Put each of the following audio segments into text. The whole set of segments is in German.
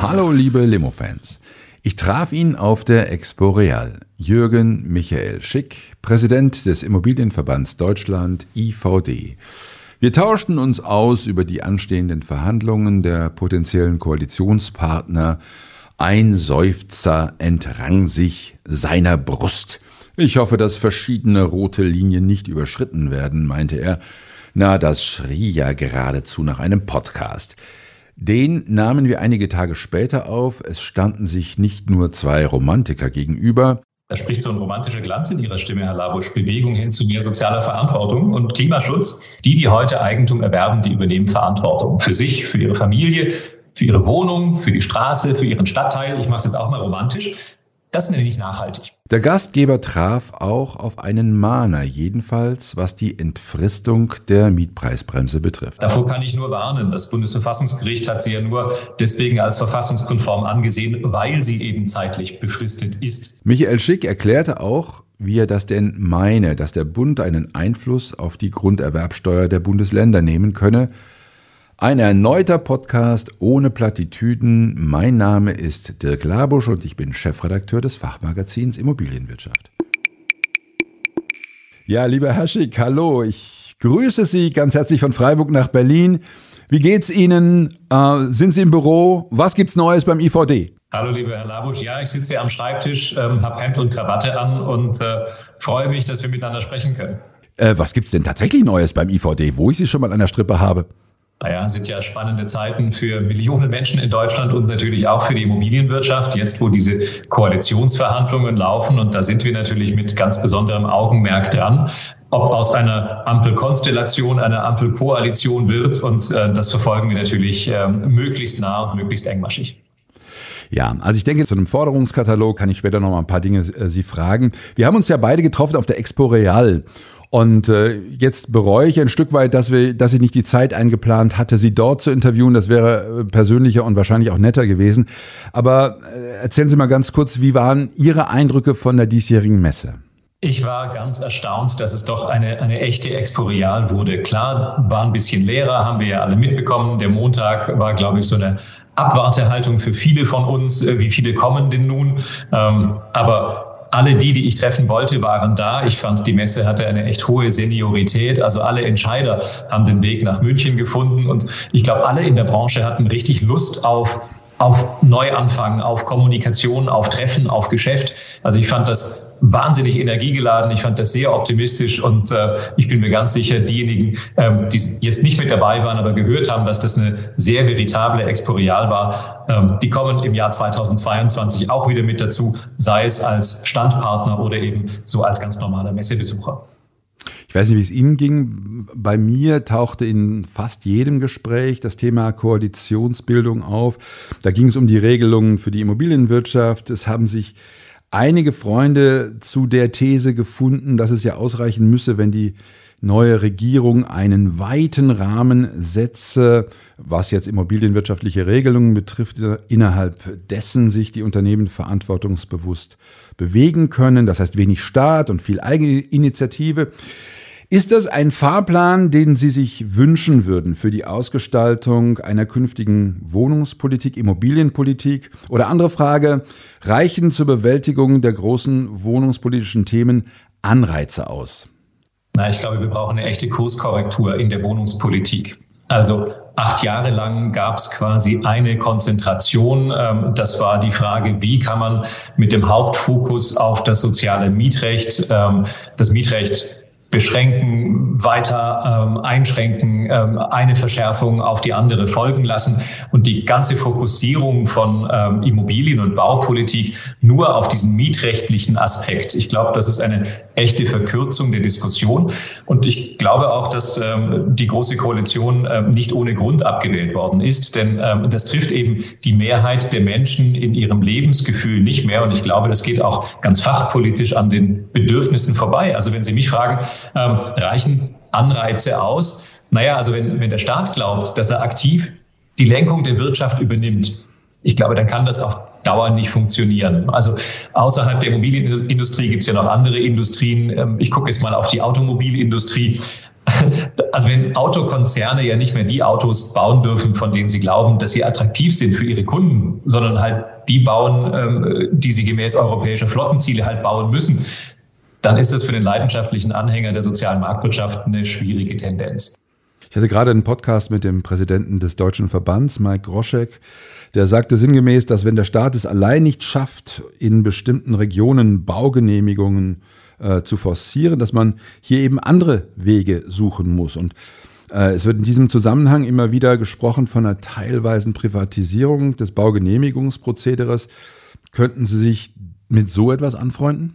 Hallo liebe Limo-Fans. Ich traf ihn auf der Expo Real. Jürgen Michael Schick, Präsident des Immobilienverbands Deutschland IVD. Wir tauschten uns aus über die anstehenden Verhandlungen der potenziellen Koalitionspartner. Ein Seufzer entrang sich seiner Brust. Ich hoffe, dass verschiedene rote Linien nicht überschritten werden, meinte er. Na, das schrie ja geradezu nach einem Podcast. Den nahmen wir einige Tage später auf. Es standen sich nicht nur zwei Romantiker gegenüber. Da spricht so ein romantischer Glanz in Ihrer Stimme, Herr Labusch. Bewegung hin zu mehr sozialer Verantwortung und Klimaschutz. Die, die heute Eigentum erwerben, die übernehmen Verantwortung für sich, für ihre Familie, für ihre Wohnung, für die Straße, für ihren Stadtteil. Ich mache es jetzt auch mal romantisch. Das nenne ich nachhaltig. Der Gastgeber traf auch auf einen Mahner, jedenfalls was die Entfristung der Mietpreisbremse betrifft. Davor kann ich nur warnen. Das Bundesverfassungsgericht hat sie ja nur deswegen als verfassungskonform angesehen, weil sie eben zeitlich befristet ist. Michael Schick erklärte auch, wie er das denn meine, dass der Bund einen Einfluss auf die Grunderwerbsteuer der Bundesländer nehmen könne, ein erneuter Podcast ohne Plattitüden. Mein Name ist Dirk Labusch und ich bin Chefredakteur des Fachmagazins Immobilienwirtschaft. Ja, lieber Herr Schick, hallo. Ich grüße Sie ganz herzlich von Freiburg nach Berlin. Wie geht's Ihnen? Äh, sind Sie im Büro? Was gibt's Neues beim IVD? Hallo, lieber Herr Labusch. Ja, ich sitze hier am Schreibtisch, ähm, habe Hemd und Krawatte an und äh, freue mich, dass wir miteinander sprechen können. Äh, was gibt's denn tatsächlich Neues beim IVD, wo ich Sie schon mal an der Strippe habe? Naja, sind ja spannende Zeiten für Millionen Menschen in Deutschland und natürlich auch für die Immobilienwirtschaft. Jetzt, wo diese Koalitionsverhandlungen laufen, und da sind wir natürlich mit ganz besonderem Augenmerk dran, ob aus einer Ampelkonstellation eine Ampelkoalition wird. Und äh, das verfolgen wir natürlich äh, möglichst nah und möglichst engmaschig. Ja, also ich denke, zu einem Forderungskatalog kann ich später noch mal ein paar Dinge äh, Sie fragen. Wir haben uns ja beide getroffen auf der Expo Real. Und äh, jetzt bereue ich ein Stück weit, dass, wir, dass ich nicht die Zeit eingeplant hatte, sie dort zu interviewen. Das wäre äh, persönlicher und wahrscheinlich auch netter gewesen. Aber äh, erzählen Sie mal ganz kurz, wie waren Ihre Eindrücke von der diesjährigen Messe? Ich war ganz erstaunt, dass es doch eine, eine echte Exporeal wurde. Klar, war ein bisschen leerer, haben wir ja alle mitbekommen. Der Montag war, glaube ich, so eine Abwartehaltung für viele von uns. Äh, wie viele kommen denn nun? Ähm, aber alle die, die ich treffen wollte, waren da. Ich fand, die Messe hatte eine echt hohe Seniorität. Also alle Entscheider haben den Weg nach München gefunden. Und ich glaube, alle in der Branche hatten richtig Lust auf, auf Neuanfang, auf Kommunikation, auf Treffen, auf Geschäft. Also ich fand das wahnsinnig energiegeladen. Ich fand das sehr optimistisch und äh, ich bin mir ganz sicher, diejenigen, ähm, die jetzt nicht mit dabei waren, aber gehört haben, dass das eine sehr veritable Exporeal war, ähm, die kommen im Jahr 2022 auch wieder mit dazu, sei es als Standpartner oder eben so als ganz normaler Messebesucher. Ich weiß nicht, wie es Ihnen ging. Bei mir tauchte in fast jedem Gespräch das Thema Koalitionsbildung auf. Da ging es um die Regelungen für die Immobilienwirtschaft. Es haben sich einige Freunde zu der These gefunden, dass es ja ausreichen müsse, wenn die neue Regierung einen weiten Rahmen setze, was jetzt immobilienwirtschaftliche Regelungen betrifft, innerhalb dessen sich die Unternehmen verantwortungsbewusst bewegen können. Das heißt wenig Staat und viel Eigeninitiative. Ist das ein Fahrplan, den Sie sich wünschen würden für die Ausgestaltung einer künftigen Wohnungspolitik, Immobilienpolitik? Oder andere Frage, reichen zur Bewältigung der großen wohnungspolitischen Themen Anreize aus? Na, ich glaube, wir brauchen eine echte Kurskorrektur in der Wohnungspolitik. Also acht Jahre lang gab es quasi eine Konzentration. Ähm, das war die Frage, wie kann man mit dem Hauptfokus auf das soziale Mietrecht, ähm, das Mietrecht beschränken, weiter ähm, einschränken, ähm, eine Verschärfung auf die andere folgen lassen und die ganze Fokussierung von ähm, Immobilien- und Baupolitik nur auf diesen mietrechtlichen Aspekt. Ich glaube, das ist eine echte Verkürzung der Diskussion und ich glaube auch, dass ähm, die Große Koalition ähm, nicht ohne Grund abgewählt worden ist, denn ähm, das trifft eben die Mehrheit der Menschen in ihrem Lebensgefühl nicht mehr und ich glaube, das geht auch ganz fachpolitisch an den Bedürfnissen vorbei. Also wenn Sie mich fragen, ähm, reichen Anreize aus? Naja, also wenn, wenn der Staat glaubt, dass er aktiv die Lenkung der Wirtschaft übernimmt, ich glaube, dann kann das auf Dauer nicht funktionieren. Also außerhalb der Immobilienindustrie gibt es ja noch andere Industrien. Ähm, ich gucke jetzt mal auf die Automobilindustrie. Also wenn Autokonzerne ja nicht mehr die Autos bauen dürfen, von denen sie glauben, dass sie attraktiv sind für ihre Kunden, sondern halt die bauen, ähm, die sie gemäß europäischer Flottenziele halt bauen müssen, dann ist das für den leidenschaftlichen Anhänger der sozialen Marktwirtschaft eine schwierige Tendenz. Ich hatte gerade einen Podcast mit dem Präsidenten des Deutschen Verbands, Mike Groschek, der sagte sinngemäß, dass wenn der Staat es allein nicht schafft, in bestimmten Regionen Baugenehmigungen äh, zu forcieren, dass man hier eben andere Wege suchen muss. Und äh, es wird in diesem Zusammenhang immer wieder gesprochen von einer teilweisen Privatisierung des Baugenehmigungsprozederes. Könnten Sie sich mit so etwas anfreunden?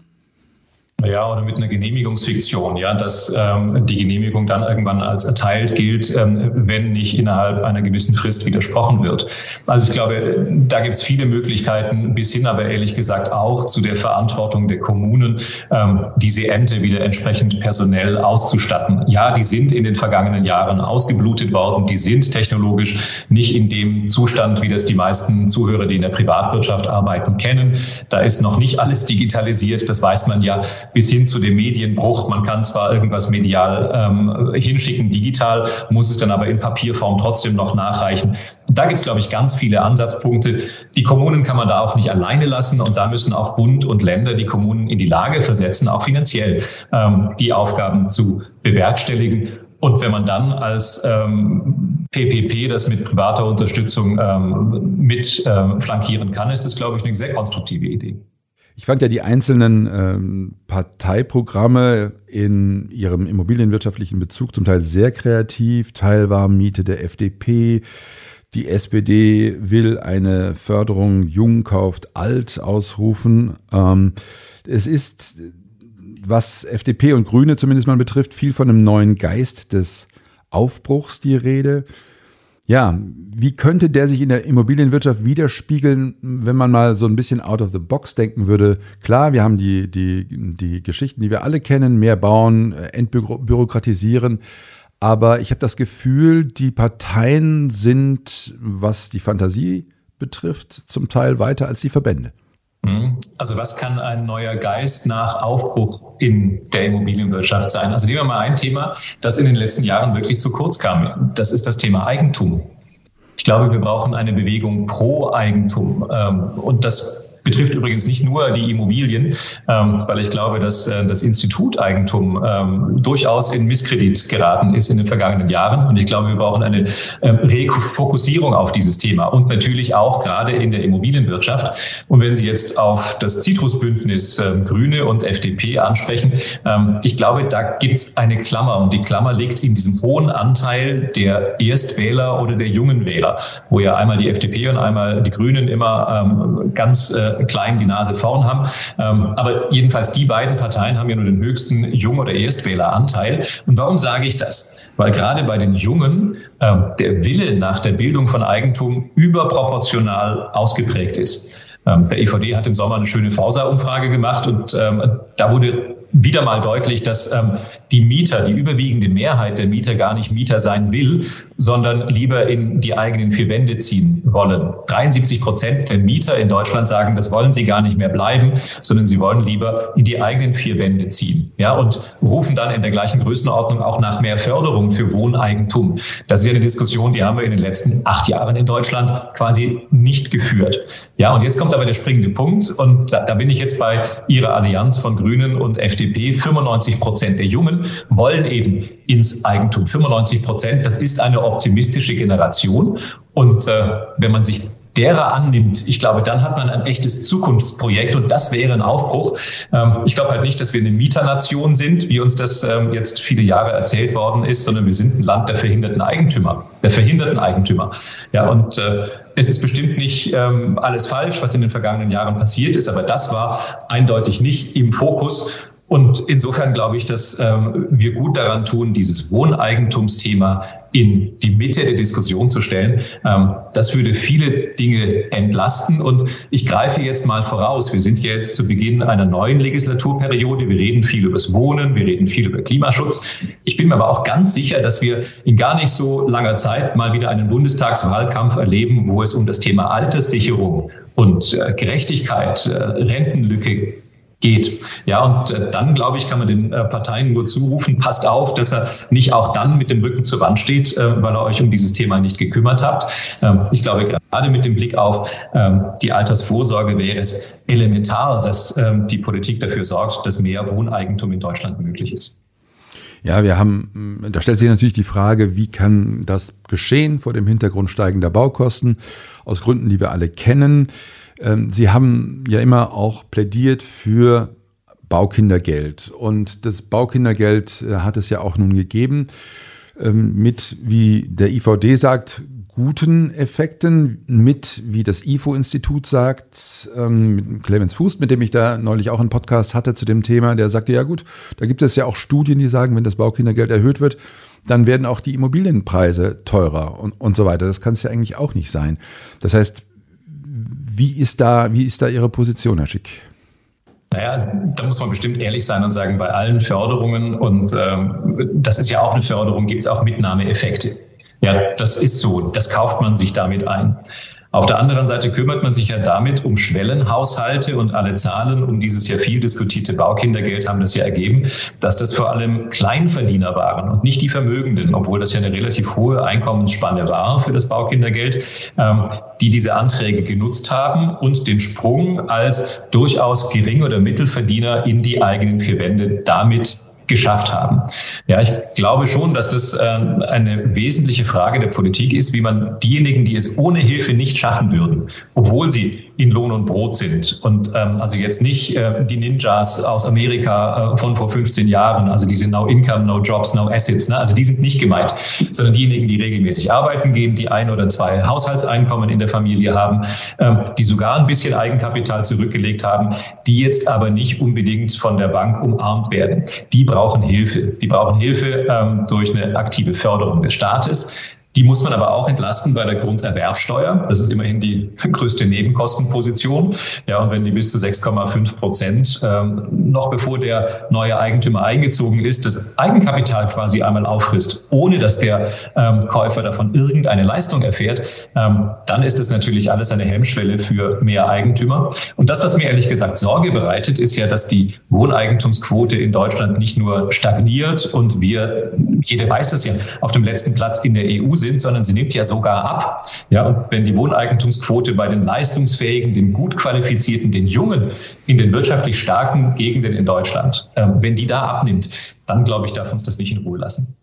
Ja, oder mit einer Genehmigungsfiktion, ja, dass ähm, die Genehmigung dann irgendwann als erteilt gilt, ähm, wenn nicht innerhalb einer gewissen Frist widersprochen wird. Also ich glaube, da gibt es viele Möglichkeiten, bis hin aber ehrlich gesagt auch zu der Verantwortung der Kommunen, ähm, diese Ämter wieder entsprechend personell auszustatten. Ja, die sind in den vergangenen Jahren ausgeblutet worden, die sind technologisch nicht in dem Zustand, wie das die meisten Zuhörer, die in der Privatwirtschaft arbeiten, kennen. Da ist noch nicht alles digitalisiert, das weiß man ja bis hin zu dem Medienbruch. Man kann zwar irgendwas medial ähm, hinschicken, digital, muss es dann aber in Papierform trotzdem noch nachreichen. Da gibt es, glaube ich, ganz viele Ansatzpunkte. Die Kommunen kann man da auch nicht alleine lassen und da müssen auch Bund und Länder die Kommunen in die Lage versetzen, auch finanziell ähm, die Aufgaben zu bewerkstelligen. Und wenn man dann als ähm, PPP das mit privater Unterstützung ähm, mit ähm, flankieren kann, ist das, glaube ich, eine sehr konstruktive Idee. Ich fand ja die einzelnen ähm, Parteiprogramme in ihrem immobilienwirtschaftlichen Bezug zum Teil sehr kreativ. Teilwarmmiete der FDP. Die SPD will eine Förderung Jung kauft alt ausrufen. Ähm, es ist, was FDP und Grüne zumindest mal betrifft, viel von einem neuen Geist des Aufbruchs die Rede. Ja, wie könnte der sich in der Immobilienwirtschaft widerspiegeln, wenn man mal so ein bisschen out of the box denken würde? Klar, wir haben die, die, die Geschichten, die wir alle kennen, mehr bauen, äh, entbürokratisieren. Aber ich habe das Gefühl, die Parteien sind, was die Fantasie betrifft, zum Teil weiter als die Verbände. Mhm. Also was kann ein neuer Geist nach Aufbruch in der Immobilienwirtschaft sein? Also nehmen wir mal ein Thema, das in den letzten Jahren wirklich zu kurz kam. Das ist das Thema Eigentum. Ich glaube, wir brauchen eine Bewegung pro Eigentum. Ähm, und das betrifft übrigens nicht nur die Immobilien, ähm, weil ich glaube, dass äh, das Institut Eigentum ähm, durchaus in Misskredit geraten ist in den vergangenen Jahren. Und ich glaube, wir brauchen eine äh, Refokussierung auf dieses Thema und natürlich auch gerade in der Immobilienwirtschaft. Und wenn Sie jetzt auf das Zitrusbündnis äh, Grüne und FDP ansprechen, ähm, ich glaube, da gibt es eine Klammer und die Klammer liegt in diesem hohen Anteil der Erstwähler oder der jungen Wähler, wo ja einmal die FDP und einmal die Grünen immer ähm, ganz äh, klein die Nase vorn haben. Ähm, aber jedenfalls die beiden Parteien haben ja nur den höchsten Jung- oder Erstwähleranteil. Und warum sage ich das? Weil gerade bei den Jungen ähm, der Wille nach der Bildung von Eigentum überproportional ausgeprägt ist. Ähm, der EVD hat im Sommer eine schöne Forsa-Umfrage gemacht und da wurde wieder mal deutlich, dass ähm, die Mieter, die überwiegende Mehrheit der Mieter gar nicht Mieter sein will, sondern lieber in die eigenen vier Wände ziehen wollen. 73 Prozent der Mieter in Deutschland sagen, das wollen sie gar nicht mehr bleiben, sondern sie wollen lieber in die eigenen vier Wände ziehen. Ja, und rufen dann in der gleichen Größenordnung auch nach mehr Förderung für Wohneigentum. Das ist ja eine Diskussion, die haben wir in den letzten acht Jahren in Deutschland quasi nicht geführt. Ja, und jetzt kommt aber der springende Punkt und da, da bin ich jetzt bei Ihrer Allianz von Grünen und FDP. 95 Prozent der Jungen wollen eben ins Eigentum. 95 Prozent, das ist eine optimistische Generation. Und äh, wenn man sich derer annimmt, ich glaube, dann hat man ein echtes Zukunftsprojekt und das wäre ein Aufbruch. Ähm, ich glaube halt nicht, dass wir eine Mieternation sind, wie uns das ähm, jetzt viele Jahre erzählt worden ist, sondern wir sind ein Land der verhinderten Eigentümer, der verhinderten Eigentümer. Ja, und äh, es ist bestimmt nicht ähm, alles falsch, was in den vergangenen Jahren passiert ist, aber das war eindeutig nicht im Fokus. Und insofern glaube ich, dass ähm, wir gut daran tun, dieses Wohneigentumsthema in die Mitte der Diskussion zu stellen. Ähm, das würde viele Dinge entlasten. Und ich greife jetzt mal voraus. Wir sind jetzt zu Beginn einer neuen Legislaturperiode. Wir reden viel über das Wohnen, wir reden viel über Klimaschutz. Ich bin mir aber auch ganz sicher, dass wir in gar nicht so langer Zeit mal wieder einen Bundestagswahlkampf erleben, wo es um das Thema Alterssicherung und äh, Gerechtigkeit, äh, Rentenlücke geht. Ja, und äh, dann, glaube ich, kann man den äh, Parteien nur zurufen, passt auf, dass er nicht auch dann mit dem Rücken zur Wand steht, äh, weil er euch um dieses Thema nicht gekümmert habt. Ähm, ich glaube, gerade mit dem Blick auf ähm, die Altersvorsorge wäre es elementar, dass ähm, die Politik dafür sorgt, dass mehr Wohneigentum in Deutschland möglich ist. Ja, wir haben, da stellt sich natürlich die Frage, wie kann das geschehen vor dem Hintergrund steigender Baukosten, aus Gründen, die wir alle kennen. Ähm, Sie haben ja immer auch plädiert für Baukindergeld. Und das Baukindergeld äh, hat es ja auch nun gegeben ähm, mit, wie der IVD sagt, guten Effekten, mit, wie das IFO-Institut sagt, ähm, mit Clemens Fuß, mit dem ich da neulich auch einen Podcast hatte zu dem Thema, der sagte, ja gut, da gibt es ja auch Studien, die sagen, wenn das Baukindergeld erhöht wird, dann werden auch die Immobilienpreise teurer und, und so weiter. Das kann es ja eigentlich auch nicht sein. Das heißt, wie ist da, wie ist da Ihre Position, Herr Schick? Naja, also, da muss man bestimmt ehrlich sein und sagen, bei allen Förderungen, und ähm, das ist ja auch eine Förderung, gibt es auch Mitnahmeeffekte. Ja, das ist so, das kauft man sich damit ein. Auf der anderen Seite kümmert man sich ja damit um Schwellenhaushalte und alle Zahlen um dieses ja viel diskutierte Baukindergeld haben das ja ergeben, dass das vor allem Kleinverdiener waren und nicht die Vermögenden, obwohl das ja eine relativ hohe Einkommensspanne war für das Baukindergeld, ähm, die diese Anträge genutzt haben und den Sprung als durchaus Gering- oder Mittelverdiener in die eigenen vier Wände damit geschafft haben. Ja, ich glaube schon, dass das äh, eine wesentliche Frage der Politik ist, wie man diejenigen, die es ohne Hilfe nicht schaffen würden, obwohl sie in Lohn und Brot sind. Und ähm, also jetzt nicht äh, die Ninjas aus Amerika äh, von vor 15 Jahren, also diese No Income, No Jobs, No Assets, ne? also die sind nicht gemeint, sondern diejenigen, die regelmäßig arbeiten gehen, die ein oder zwei Haushaltseinkommen in der Familie haben, ähm, die sogar ein bisschen Eigenkapital zurückgelegt haben, die jetzt aber nicht unbedingt von der Bank umarmt werden. Die brauchen Hilfe. Die brauchen Hilfe ähm, durch eine aktive Förderung des Staates. Die muss man aber auch entlasten bei der Grunderwerbsteuer. Das ist immerhin die größte Nebenkostenposition. Ja, und wenn die bis zu 6,5 Prozent ähm, noch bevor der neue Eigentümer eingezogen ist, das Eigenkapital quasi einmal auffrisst, ohne dass der ähm, Käufer davon irgendeine Leistung erfährt, ähm, dann ist es natürlich alles eine Hemmschwelle für mehr Eigentümer. Und das, was mir ehrlich gesagt Sorge bereitet, ist ja, dass die Wohneigentumsquote in Deutschland nicht nur stagniert und wir, jeder weiß das ja, auf dem letzten Platz in der EU sind, sondern sie nimmt ja sogar ab. Ja, und wenn die Wohneigentumsquote bei den leistungsfähigen, den gut qualifizierten, den Jungen in den wirtschaftlich starken Gegenden in Deutschland, äh, wenn die da abnimmt, dann glaube ich, darf uns das nicht in Ruhe lassen.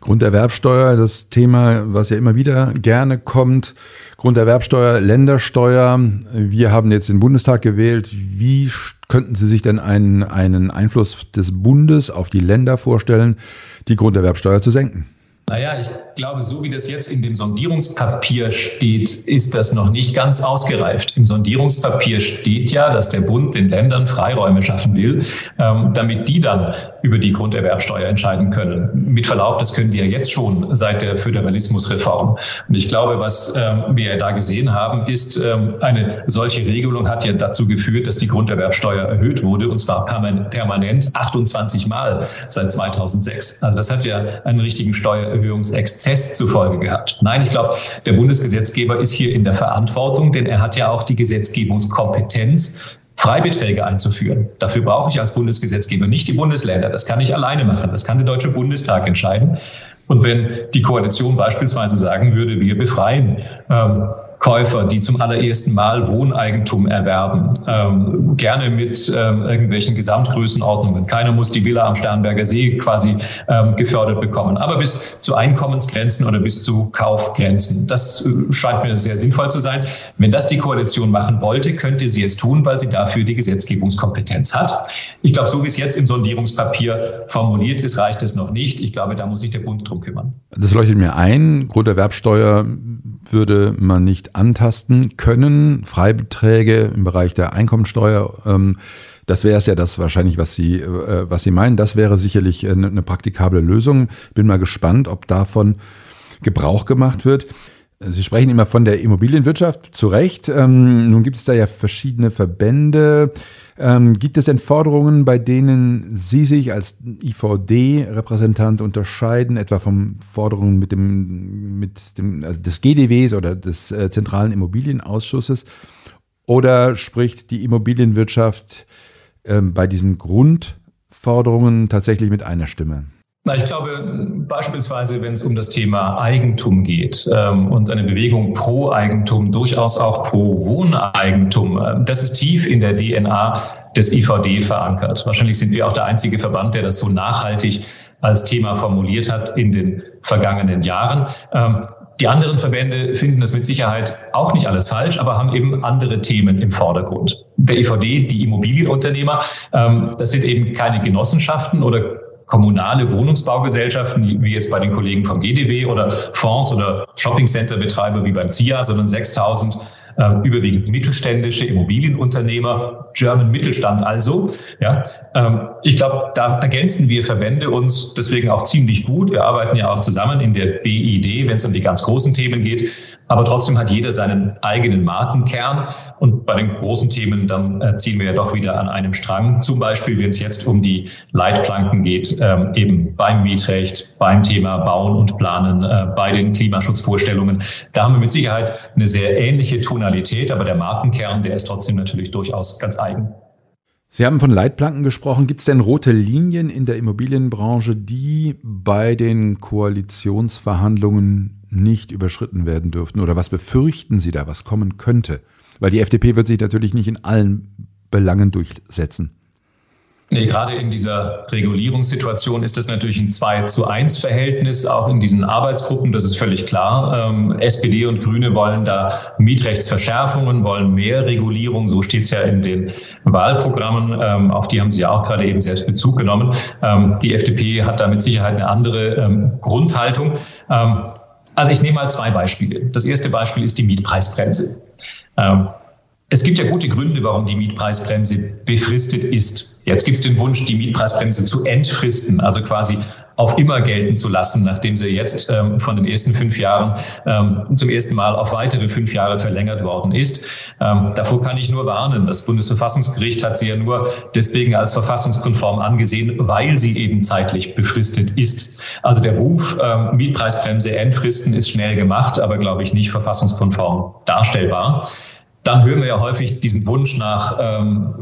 Grunderwerbsteuer, das Thema, was ja immer wieder gerne kommt. Grunderwerbsteuer, Ländersteuer. Wir haben jetzt den Bundestag gewählt. Wie könnten Sie sich denn einen, einen Einfluss des Bundes auf die Länder vorstellen, die Grunderwerbsteuer zu senken? Naja, ich glaube, so wie das jetzt in dem Sondierungspapier steht, ist das noch nicht ganz ausgereift. Im Sondierungspapier steht ja, dass der Bund den Ländern Freiräume schaffen will, ähm, damit die dann über die Grunderwerbsteuer entscheiden können. Mit Verlaub, das können die ja jetzt schon seit der Föderalismusreform. Und ich glaube, was ähm, wir da gesehen haben, ist, ähm, eine solche Regelung hat ja dazu geführt, dass die Grunderwerbsteuer erhöht wurde, und zwar permanent 28 Mal seit 2006. Also das hat ja einen richtigen Steuererhöhungsexzess zur Folge gehabt. Nein, ich glaube, der Bundesgesetzgeber ist hier in der Verantwortung, denn er hat ja auch die Gesetzgebungskompetenz Freibeträge einzuführen. Dafür brauche ich als Bundesgesetzgeber nicht die Bundesländer. Das kann ich alleine machen. Das kann der Deutsche Bundestag entscheiden. Und wenn die Koalition beispielsweise sagen würde, wir befreien ähm, Käufer, die zum allerersten Mal Wohneigentum erwerben, ähm, gerne mit ähm, irgendwelchen Gesamtgrößenordnungen. Keiner muss die Villa am Sternberger See quasi ähm, gefördert bekommen, aber bis zu Einkommensgrenzen oder bis zu Kaufgrenzen. Das äh, scheint mir sehr sinnvoll zu sein. Wenn das die Koalition machen wollte, könnte sie es tun, weil sie dafür die Gesetzgebungskompetenz hat. Ich glaube, so wie es jetzt im Sondierungspapier formuliert ist, reicht es noch nicht. Ich glaube, da muss sich der Bund drum kümmern. Das leuchtet mir ein. Grunderwerbsteuer würde man nicht antasten können. Freibeträge im Bereich der Einkommensteuer, ähm, das wäre es ja das wahrscheinlich, was Sie, äh, was Sie meinen. Das wäre sicherlich eine, eine praktikable Lösung. Bin mal gespannt, ob davon Gebrauch gemacht wird. Sie sprechen immer von der Immobilienwirtschaft, zu Recht. Ähm, nun gibt es da ja verschiedene Verbände. Ähm, gibt es denn Forderungen, bei denen Sie sich als IVD-Repräsentant unterscheiden, etwa von Forderungen mit dem, mit dem, also des GDWs oder des äh, Zentralen Immobilienausschusses? Oder spricht die Immobilienwirtschaft äh, bei diesen Grundforderungen tatsächlich mit einer Stimme? Na, ich glaube beispielsweise, wenn es um das Thema Eigentum geht ähm, und eine Bewegung pro Eigentum, durchaus auch pro Wohneigentum, äh, das ist tief in der DNA des IVD verankert. Wahrscheinlich sind wir auch der einzige Verband, der das so nachhaltig als Thema formuliert hat in den vergangenen Jahren. Ähm, die anderen Verbände finden das mit Sicherheit auch nicht alles falsch, aber haben eben andere Themen im Vordergrund. Der IVD, die Immobilienunternehmer, ähm, das sind eben keine Genossenschaften oder kommunale Wohnungsbaugesellschaften, wie jetzt bei den Kollegen vom GDW oder Fonds oder Shoppingcenter-Betreiber wie beim CIA, sondern 6000 äh, überwiegend mittelständische Immobilienunternehmer, German Mittelstand also. Ja, ähm, ich glaube, da ergänzen wir Verbände uns deswegen auch ziemlich gut. Wir arbeiten ja auch zusammen in der BID, wenn es um die ganz großen Themen geht. Aber trotzdem hat jeder seinen eigenen Markenkern. Und bei den großen Themen, dann äh, ziehen wir ja doch wieder an einem Strang. Zum Beispiel, wenn es jetzt um die Leitplanken geht, ähm, eben beim Mietrecht, beim Thema Bauen und Planen, äh, bei den Klimaschutzvorstellungen. Da haben wir mit Sicherheit eine sehr ähnliche Tonalität, aber der Markenkern, der ist trotzdem natürlich durchaus ganz eigen. Sie haben von Leitplanken gesprochen. Gibt es denn rote Linien in der Immobilienbranche, die bei den Koalitionsverhandlungen nicht überschritten werden dürften? Oder was befürchten Sie da, was kommen könnte? Weil die FDP wird sich natürlich nicht in allen Belangen durchsetzen. Nee, gerade in dieser Regulierungssituation ist das natürlich ein 2 zu 1 Verhältnis, auch in diesen Arbeitsgruppen, das ist völlig klar. Ähm, SPD und Grüne wollen da Mietrechtsverschärfungen, wollen mehr Regulierung, so steht es ja in den Wahlprogrammen, ähm, auf die haben Sie ja auch gerade eben selbst Bezug genommen. Ähm, die FDP hat da mit Sicherheit eine andere ähm, Grundhaltung. Also ich nehme mal zwei Beispiele. Das erste Beispiel ist die Mietpreisbremse. Ähm, es gibt ja gute Gründe, warum die Mietpreisbremse befristet ist. Jetzt gibt es den Wunsch, die Mietpreisbremse zu entfristen, also quasi auf immer gelten zu lassen, nachdem sie jetzt ähm, von den ersten fünf Jahren ähm, zum ersten Mal auf weitere fünf Jahre verlängert worden ist. Ähm, davor kann ich nur warnen. Das Bundesverfassungsgericht hat sie ja nur deswegen als verfassungskonform angesehen, weil sie eben zeitlich befristet ist. Also der Ruf ähm, Mietpreisbremse entfristen ist schnell gemacht, aber glaube ich nicht verfassungskonform darstellbar dann hören wir ja häufig diesen Wunsch nach ähm,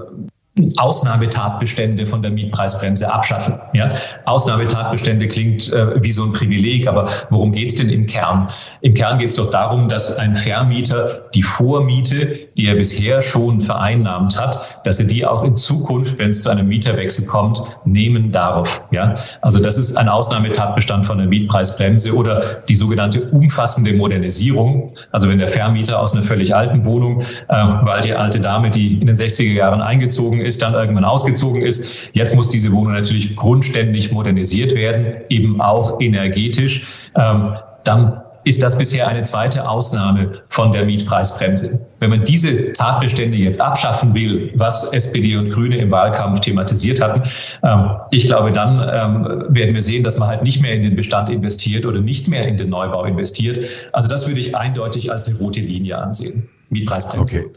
Ausnahmetatbestände von der Mietpreisbremse abschaffen. Ja? Ausnahmetatbestände klingt äh, wie so ein Privileg, aber worum geht es denn im Kern? Im Kern geht es doch darum, dass ein Vermieter die Vormiete, die er bisher schon vereinnahmt hat, dass er die auch in Zukunft, wenn es zu einem Mieterwechsel kommt, nehmen darf. Ja? Also das ist ein Ausnahmetatbestand von der Mietpreisbremse oder die sogenannte umfassende Modernisierung. Also wenn der Vermieter aus einer völlig alten Wohnung, äh, weil die alte Dame, die in den 60er Jahren eingezogen ist, dann irgendwann ausgezogen ist. Jetzt muss diese Wohnung natürlich grundständig modernisiert werden, eben auch energetisch. Ähm, dann ist das bisher eine zweite Ausnahme von der Mietpreisbremse. Wenn man diese Tatbestände jetzt abschaffen will, was SPD und Grüne im Wahlkampf thematisiert hatten, ähm, ich glaube, dann ähm, werden wir sehen, dass man halt nicht mehr in den Bestand investiert oder nicht mehr in den Neubau investiert. Also das würde ich eindeutig als eine rote Linie ansehen. Mietpreisbremse. Okay.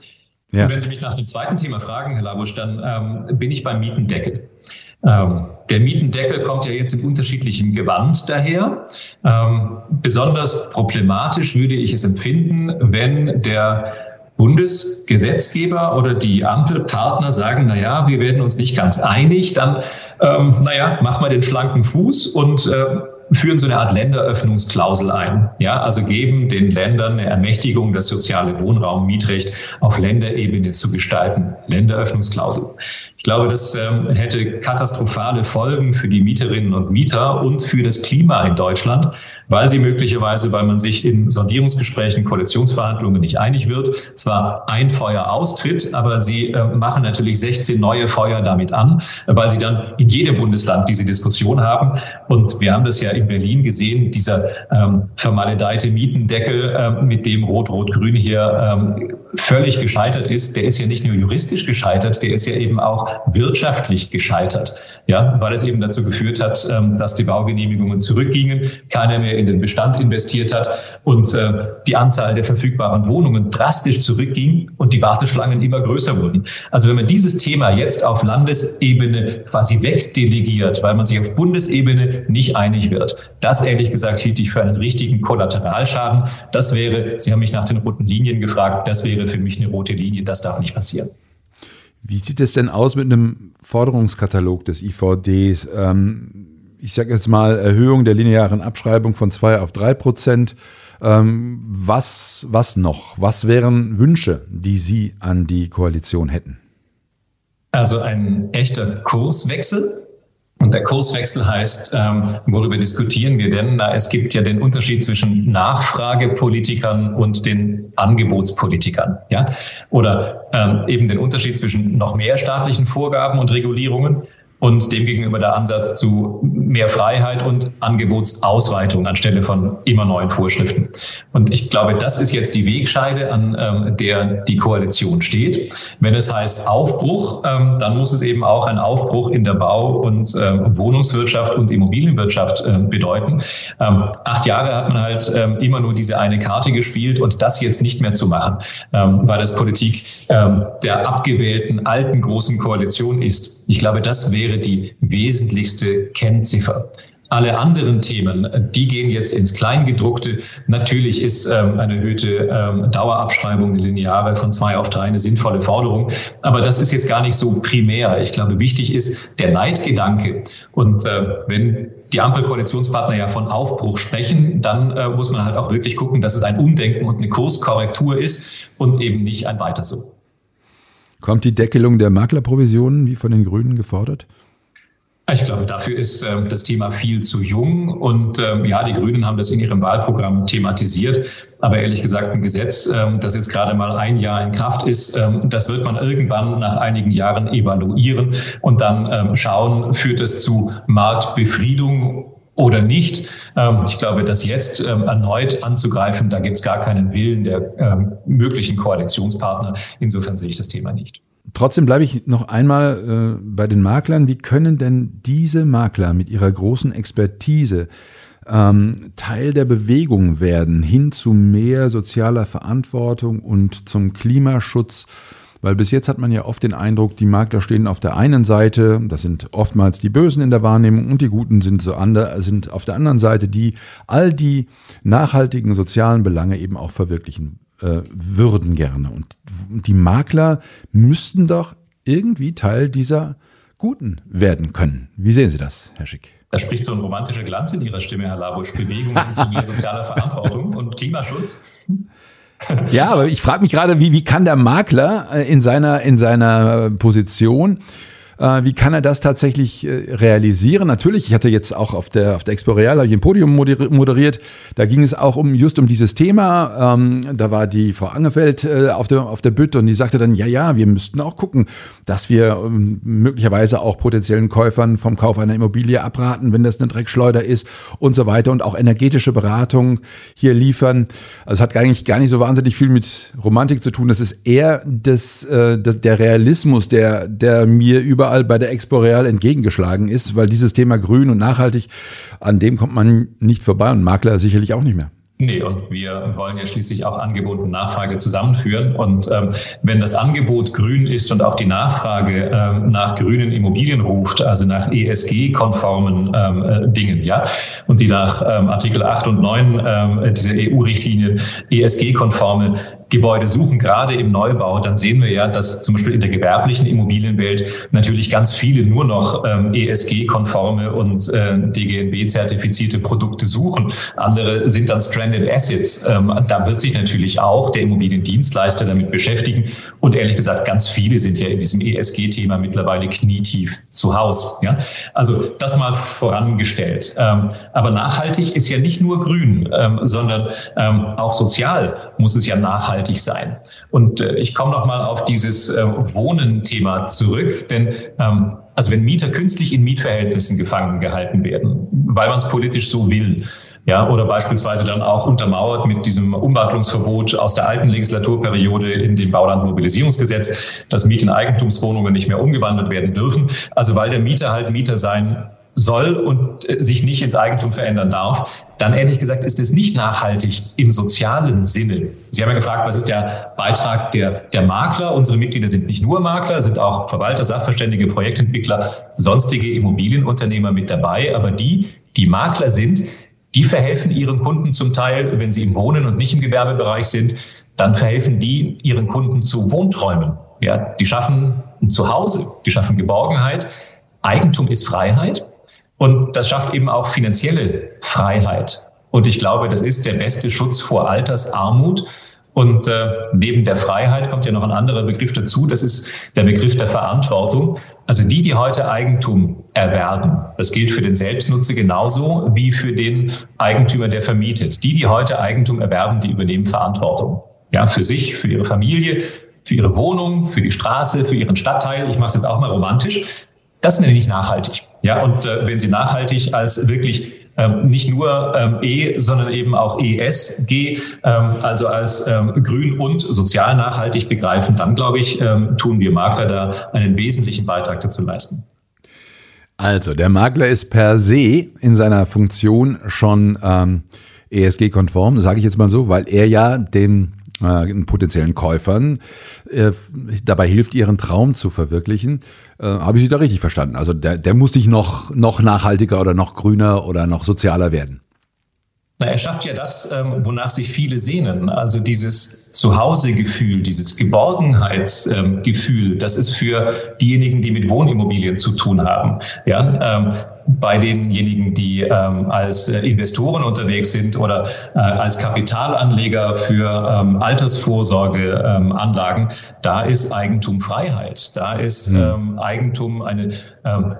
Ja. Und wenn Sie mich nach dem zweiten Thema fragen, Herr Labusch, dann ähm, bin ich beim Mietendeckel. Ähm, der Mietendeckel kommt ja jetzt in unterschiedlichem Gewand daher. Ähm, besonders problematisch würde ich es empfinden, wenn der Bundesgesetzgeber oder die Ampelpartner sagen, na ja, wir werden uns nicht ganz einig, dann, ähm, naja, mach mal den schlanken Fuß und äh, führen so eine Art Länderöffnungsklausel ein. Ja, also geben den Ländern eine Ermächtigung, das soziale Wohnraum-Mietrecht auf Länderebene zu gestalten. Länderöffnungsklausel. Ich glaube, das ähm, hätte katastrophale Folgen für die Mieterinnen und Mieter und für das Klima in Deutschland, weil sie möglicherweise, weil man sich in Sondierungsgesprächen, Koalitionsverhandlungen nicht einig wird, zwar ein Feuer austritt, aber sie äh, machen natürlich 16 neue Feuer damit an, weil sie dann in jedem Bundesland diese Diskussion haben. Und wir haben das ja in Berlin gesehen, dieser ähm, vermaledeite Mietendeckel, äh, mit dem Rot-Rot-Grün hier ähm, völlig gescheitert ist, der ist ja nicht nur juristisch gescheitert, der ist ja eben auch wirtschaftlich gescheitert ja, weil es eben dazu geführt hat, ähm, dass die Baugenehmigungen zurückgingen, keiner mehr in den Bestand investiert hat und äh, die Anzahl der verfügbaren Wohnungen drastisch zurückging und die Warteschlangen immer größer wurden. Also wenn man dieses Thema jetzt auf Landesebene quasi wegdelegiert, weil man sich auf Bundesebene nicht einig wird, das ehrlich gesagt hielt ich für einen richtigen Kollateralschaden. Das wäre, Sie haben mich nach den roten Linien gefragt, das wäre für mich eine rote Linie, das darf nicht passieren. Wie sieht es denn aus mit einem Forderungskatalog des IVDs? Ähm, ich sage jetzt mal Erhöhung der linearen Abschreibung von zwei auf drei Prozent. Ähm, was, was noch? Was wären Wünsche, die Sie an die Koalition hätten? Also ein echter Kurswechsel und der Kurswechsel heißt, ähm, worüber diskutieren wir denn? Na, es gibt ja den Unterschied zwischen Nachfragepolitikern und den Angebotspolitikern, ja, oder ähm, eben den Unterschied zwischen noch mehr staatlichen Vorgaben und Regulierungen und demgegenüber der Ansatz zu mehr Freiheit und Angebotsausweitung anstelle von immer neuen Vorschriften. Und ich glaube, das ist jetzt die Wegscheide, an ähm, der die Koalition steht. Wenn es heißt Aufbruch, ähm, dann muss es eben auch ein Aufbruch in der Bau- und ähm, Wohnungswirtschaft und Immobilienwirtschaft äh, bedeuten. Ähm, acht Jahre hat man halt ähm, immer nur diese eine Karte gespielt und das jetzt nicht mehr zu machen, ähm, weil das Politik der abgewählten alten großen Koalition ist. Ich glaube, das wäre die wesentlichste Kennziffer. Alle anderen Themen, die gehen jetzt ins Kleingedruckte. Natürlich ist ähm, eine erhöhte ähm, Dauerabschreibung, eine Lineare von zwei auf drei eine sinnvolle Forderung. Aber das ist jetzt gar nicht so primär. Ich glaube, wichtig ist der Neidgedanke. Und äh, wenn die Ampelkoalitionspartner ja von Aufbruch sprechen, dann äh, muss man halt auch wirklich gucken, dass es ein Umdenken und eine Kurskorrektur ist und eben nicht ein Weiter so. Kommt die Deckelung der Maklerprovisionen wie von den Grünen gefordert? Ich glaube, dafür ist äh, das Thema viel zu jung. Und ähm, ja, die Grünen haben das in ihrem Wahlprogramm thematisiert. Aber ehrlich gesagt, ein Gesetz, ähm, das jetzt gerade mal ein Jahr in Kraft ist, ähm, das wird man irgendwann nach einigen Jahren evaluieren und dann ähm, schauen, führt es zu Marktbefriedung oder nicht. Ähm, ich glaube, das jetzt ähm, erneut anzugreifen, da gibt es gar keinen Willen der ähm, möglichen Koalitionspartner. Insofern sehe ich das Thema nicht. Trotzdem bleibe ich noch einmal äh, bei den Maklern. Wie können denn diese Makler mit ihrer großen Expertise Teil der Bewegung werden hin zu mehr sozialer Verantwortung und zum Klimaschutz? Weil bis jetzt hat man ja oft den Eindruck, die Makler stehen auf der einen Seite, das sind oftmals die Bösen in der Wahrnehmung und die Guten sind, so ander, sind auf der anderen Seite, die all die nachhaltigen sozialen Belange eben auch verwirklichen äh, würden gerne. Und die Makler müssten doch irgendwie Teil dieser Guten werden können. Wie sehen Sie das, Herr Schick? Da spricht so ein romantischer Glanz in Ihrer Stimme, Herr Labusch. Bewegung zu mehr sozialer Verantwortung und Klimaschutz. Ja, aber ich frage mich gerade, wie, wie kann der Makler äh, in seiner, in seiner Position äh, wie kann er das tatsächlich äh, realisieren? Natürlich, ich hatte jetzt auch auf der, auf der Expo Real ein Podium moderiert. Da ging es auch um just um dieses Thema. Ähm, da war die Frau Angefeld äh, auf der, auf der Bütt und die sagte dann, ja, ja, wir müssten auch gucken, dass wir ähm, möglicherweise auch potenziellen Käufern vom Kauf einer Immobilie abraten, wenn das eine Dreckschleuder ist und so weiter und auch energetische Beratung hier liefern. Also es hat eigentlich gar nicht so wahnsinnig viel mit Romantik zu tun. Das ist eher das, äh, der Realismus, der, der mir über überall bei der Expo Real entgegengeschlagen ist, weil dieses Thema grün und nachhaltig, an dem kommt man nicht vorbei und Makler sicherlich auch nicht mehr. Nee, und wir wollen ja schließlich auch Angebot und Nachfrage zusammenführen. Und ähm, wenn das Angebot grün ist und auch die Nachfrage ähm, nach grünen Immobilien ruft, also nach ESG-konformen ähm, äh, Dingen, ja, und die nach ähm, Artikel 8 und 9 ähm, dieser EU-Richtlinien ESG-konforme Gebäude suchen, gerade im Neubau, dann sehen wir ja, dass zum Beispiel in der gewerblichen Immobilienwelt natürlich ganz viele nur noch ähm, ESG-konforme und äh, DGNB-zertifizierte Produkte suchen. Andere sind dann Stranded Assets. Ähm, da wird sich natürlich auch der Immobiliendienstleister damit beschäftigen. Und ehrlich gesagt, ganz viele sind ja in diesem ESG-Thema mittlerweile knietief zu Hause. Ja? Also das mal vorangestellt. Ähm, aber nachhaltig ist ja nicht nur grün, ähm, sondern ähm, auch sozial muss es ja nachhaltig sein. Und äh, ich komme noch mal auf dieses äh, Wohnen-Thema zurück, denn ähm, also wenn Mieter künstlich in Mietverhältnissen gefangen gehalten werden, weil man es politisch so will, ja, oder beispielsweise dann auch untermauert mit diesem Umwandlungsverbot aus der alten Legislaturperiode in dem Baulandmobilisierungsgesetz, dass Mieteneigentumswohnungen nicht mehr umgewandelt werden dürfen. Also weil der Mieter halt Mieter sein soll und äh, sich nicht ins Eigentum verändern darf, dann ehrlich gesagt ist es nicht nachhaltig im sozialen Sinne. Sie haben ja gefragt, was ist der Beitrag der, der Makler? Unsere Mitglieder sind nicht nur Makler, sind auch Verwalter, Sachverständige, Projektentwickler, sonstige Immobilienunternehmer mit dabei. Aber die, die Makler sind, die verhelfen ihren Kunden zum Teil, wenn sie im Wohnen und nicht im Gewerbebereich sind, dann verhelfen die ihren Kunden zu Wohnträumen. Ja, die schaffen ein Zuhause, die schaffen Geborgenheit. Eigentum ist Freiheit. Und das schafft eben auch finanzielle Freiheit. Und ich glaube, das ist der beste Schutz vor Altersarmut. Und äh, neben der Freiheit kommt ja noch ein anderer Begriff dazu, das ist der Begriff der Verantwortung. Also die, die heute Eigentum erwerben, das gilt für den Selbstnutzer genauso wie für den Eigentümer, der vermietet. Die, die heute Eigentum erwerben, die übernehmen Verantwortung. Ja, für sich, für ihre Familie, für ihre Wohnung, für die Straße, für ihren Stadtteil. Ich mache es jetzt auch mal romantisch. Das nenne ich nachhaltig. Ja, und äh, wenn Sie nachhaltig als wirklich ähm, nicht nur ähm, E, sondern eben auch ESG, ähm, also als ähm, grün und sozial nachhaltig begreifen, dann glaube ich, ähm, tun wir Makler da einen wesentlichen Beitrag dazu leisten. Also, der Makler ist per se in seiner Funktion schon ähm, ESG-konform, sage ich jetzt mal so, weil er ja den äh, potenziellen Käufern äh, dabei hilft, ihren Traum zu verwirklichen. Äh, Habe ich Sie da richtig verstanden? Also der, der muss sich noch, noch nachhaltiger oder noch grüner oder noch sozialer werden. Na, er schafft ja das, ähm, wonach sich viele sehnen. Also dieses Zuhausegefühl, dieses Geborgenheitsgefühl, ähm, das ist für diejenigen, die mit Wohnimmobilien zu tun haben. Ja, ähm, bei denjenigen, die ähm, als äh, Investoren unterwegs sind oder äh, als Kapitalanleger für ähm, Altersvorsorgeanlagen, ähm, da ist Eigentum Freiheit. Da ist mhm. Eigentum eine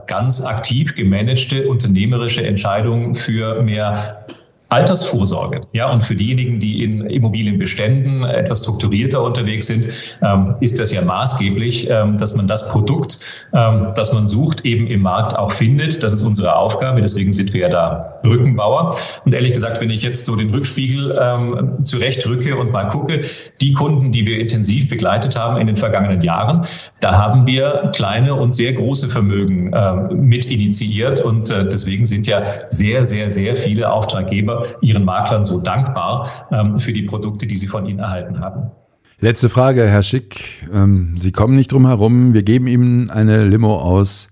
ganz aktiv gemanagte unternehmerische Entscheidung für mehr Altersvorsorge. Ja, und für diejenigen, die in Immobilienbeständen etwas strukturierter unterwegs sind, ähm, ist das ja maßgeblich, ähm, dass man das Produkt, ähm, das man sucht, eben im Markt auch findet. Das ist unsere Aufgabe. Deswegen sind wir ja da Brückenbauer. Und ehrlich gesagt, wenn ich jetzt so den Rückspiegel ähm, zurechtrücke und mal gucke, die Kunden, die wir intensiv begleitet haben in den vergangenen Jahren, da haben wir kleine und sehr große Vermögen äh, mit initiiert. Und äh, deswegen sind ja sehr, sehr, sehr viele Auftraggeber ihren Maklern so dankbar ähm, für die Produkte, die sie von ihnen erhalten haben. Letzte Frage, Herr Schick. Ähm, sie kommen nicht drum herum. Wir geben Ihnen eine Limo aus.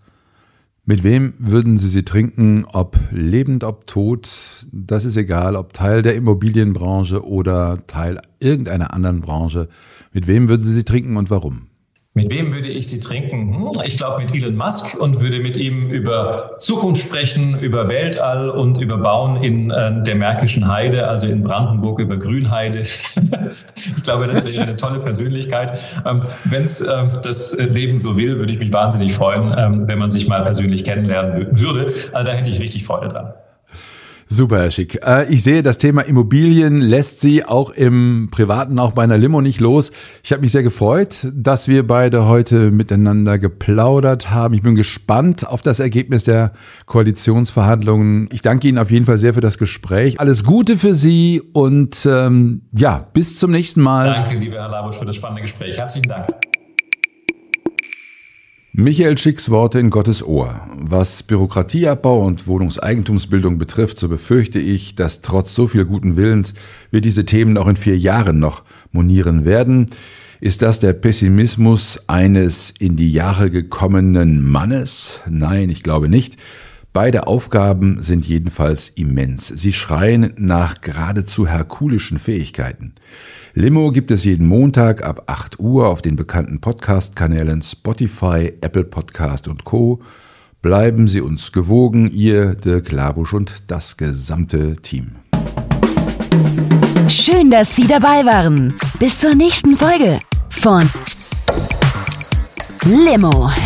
Mit wem würden Sie sie trinken? Ob lebend, ob tot? Das ist egal. Ob Teil der Immobilienbranche oder Teil irgendeiner anderen Branche. Mit wem würden Sie sie trinken und warum? Mit wem würde ich sie trinken? Hm, ich glaube mit Elon Musk und würde mit ihm über Zukunft sprechen, über Weltall und über Bauen in äh, der Märkischen Heide, also in Brandenburg über Grünheide. ich glaube, das wäre eine tolle Persönlichkeit. Ähm, wenn es äh, das Leben so will, würde ich mich wahnsinnig freuen, ähm, wenn man sich mal persönlich kennenlernen würde. Also da hätte ich richtig Freude dran. Super, Herr Schick. Äh, ich sehe, das Thema Immobilien lässt Sie auch im Privaten, auch bei einer Limo nicht los. Ich habe mich sehr gefreut, dass wir beide heute miteinander geplaudert haben. Ich bin gespannt auf das Ergebnis der Koalitionsverhandlungen. Ich danke Ihnen auf jeden Fall sehr für das Gespräch. Alles Gute für Sie und ähm, ja, bis zum nächsten Mal. Danke, lieber Herr Labusch, für das spannende Gespräch. Herzlichen Dank. Michael Schicks Worte in Gottes Ohr. Was Bürokratieabbau und Wohnungseigentumsbildung betrifft, so befürchte ich, dass trotz so viel guten Willens wir diese Themen auch in vier Jahren noch monieren werden. Ist das der Pessimismus eines in die Jahre gekommenen Mannes? Nein, ich glaube nicht. Beide Aufgaben sind jedenfalls immens. Sie schreien nach geradezu herkulischen Fähigkeiten. Limo gibt es jeden Montag ab 8 Uhr auf den bekannten Podcast-Kanälen Spotify, Apple Podcast und Co. Bleiben Sie uns gewogen, ihr, Dirk Labusch und das gesamte Team. Schön, dass Sie dabei waren. Bis zur nächsten Folge von Limo,